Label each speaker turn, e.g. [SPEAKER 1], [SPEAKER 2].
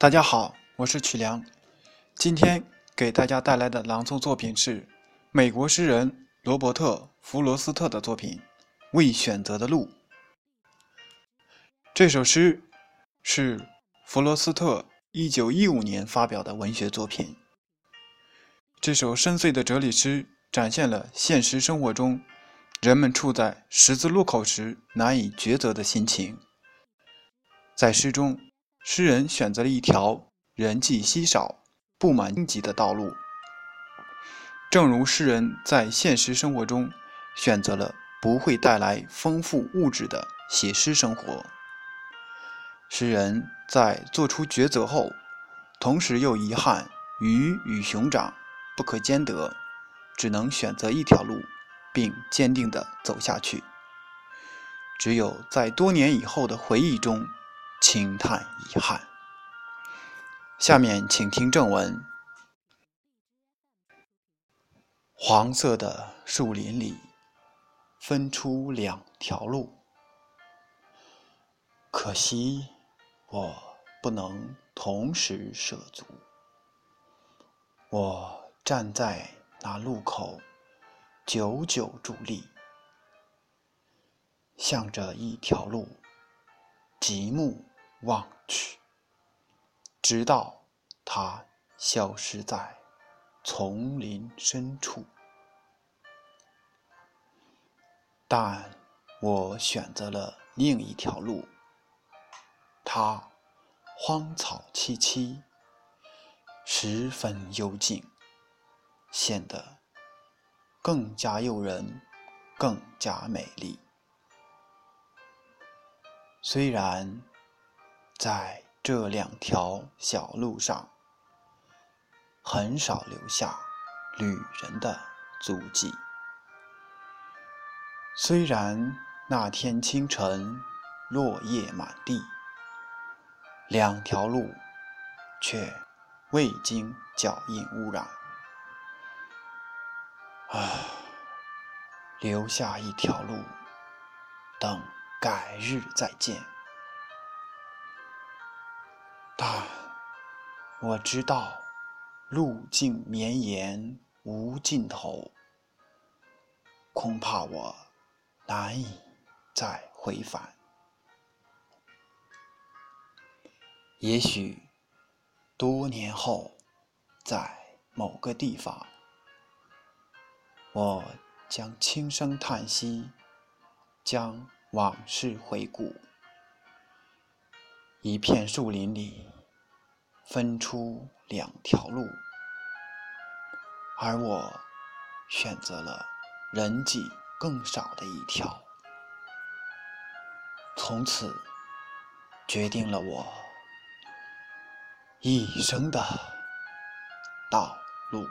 [SPEAKER 1] 大家好，我是曲良，今天给大家带来的朗诵作品是美国诗人罗伯特·弗罗斯特的作品《未选择的路》。这首诗是弗罗斯特1915年发表的文学作品。这首深邃的哲理诗展现了现实生活中人们处在十字路口时难以抉择的心情。在诗中。诗人选择了一条人迹稀少、布满荆棘的道路，正如诗人在现实生活中选择了不会带来丰富物质的写诗生活。诗人在做出抉择后，同时又遗憾鱼与熊掌不可兼得，只能选择一条路，并坚定地走下去。只有在多年以后的回忆中。轻叹遗憾。下面请听正文。黄色的树林里分出两条路，可惜我不能同时涉足。我站在那路口，久久伫立，向着一条路，极目。望去，直到它消失在丛林深处。但我选择了另一条路，它荒草萋萋，十分幽静，显得更加诱人，更加美丽。虽然。在这两条小路上，很少留下旅人的足迹。虽然那天清晨落叶满地，两条路却未经脚印污染。啊，留下一条路，等改日再见。但我知道，路径绵延无尽头，恐怕我难以再回返。也许多年后，在某个地方，我将轻声叹息，将往事回顾。一片树林里分出两条路，而我选择了人迹更少的一条，从此决定了我一生的道路。